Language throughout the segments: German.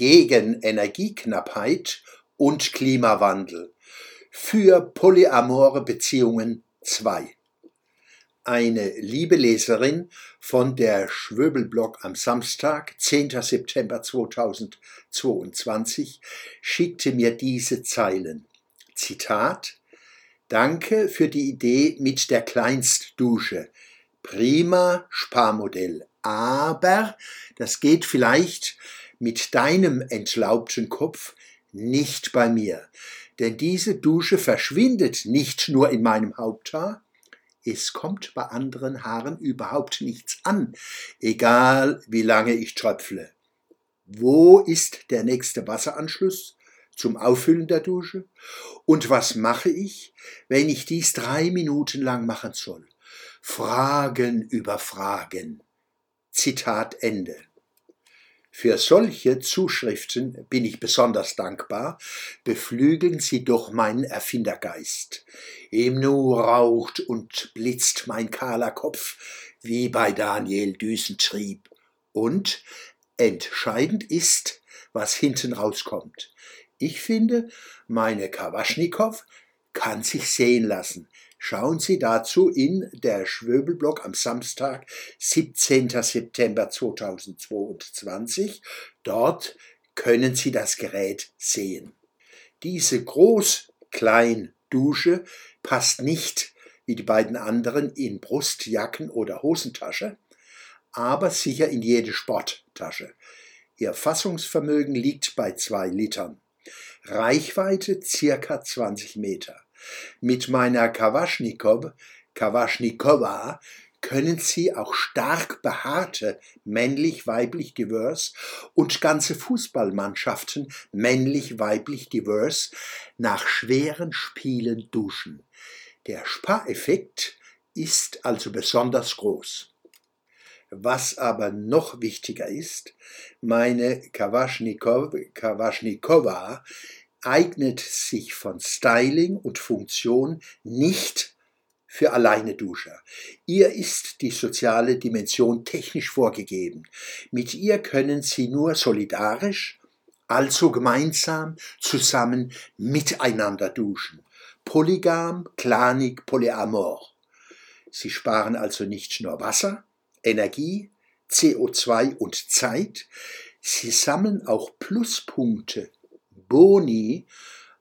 gegen Energieknappheit und Klimawandel für polyamore Beziehungen 2. Eine liebe Leserin von der Schwöbelblog am Samstag, 10. September 2022, schickte mir diese Zeilen. Zitat Danke für die Idee mit der Kleinstdusche. Prima Sparmodell. Aber das geht vielleicht mit deinem entlaubten Kopf nicht bei mir. Denn diese Dusche verschwindet nicht nur in meinem Haupthaar, es kommt bei anderen Haaren überhaupt nichts an, egal wie lange ich tröpfle. Wo ist der nächste Wasseranschluss zum Auffüllen der Dusche? Und was mache ich, wenn ich dies drei Minuten lang machen soll? Fragen über Fragen. Zitat Ende. Für solche Zuschriften bin ich besonders dankbar, beflügeln sie doch meinen Erfindergeist. Im Nu raucht und blitzt mein kahler Kopf, wie bei Daniel Düsentrieb. Und entscheidend ist, was hinten rauskommt. Ich finde, meine Kawaschnikow kann sich sehen lassen. Schauen Sie dazu in der Schwöbelblog am Samstag, 17. September 2022. Dort können Sie das Gerät sehen. Diese Groß-Klein-Dusche passt nicht wie die beiden anderen in Brustjacken oder Hosentasche, aber sicher in jede Sporttasche. Ihr Fassungsvermögen liegt bei zwei Litern. Reichweite circa 20 Meter. Mit meiner Kawaschnikow, Kawaschnikowa, können Sie auch stark behaarte männlich-weiblich divers und ganze Fußballmannschaften männlich-weiblich divers nach schweren Spielen duschen. Der Spareffekt ist also besonders groß. Was aber noch wichtiger ist, meine Kawaschnikow, Kawaschnikowa eignet sich von Styling und Funktion nicht für alleine Duscher. Ihr ist die soziale Dimension technisch vorgegeben. Mit ihr können Sie nur solidarisch, also gemeinsam, zusammen miteinander duschen. Polygam, klanig, polyamor. Sie sparen also nicht nur Wasser, Energie, CO2 und Zeit. Sie sammeln auch Pluspunkte Boni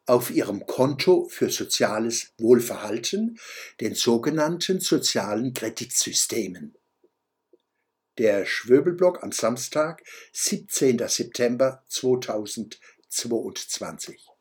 auf ihrem Konto für soziales Wohlverhalten, den sogenannten sozialen Kreditsystemen. Der Schwöbelblock am Samstag, 17. September 2022.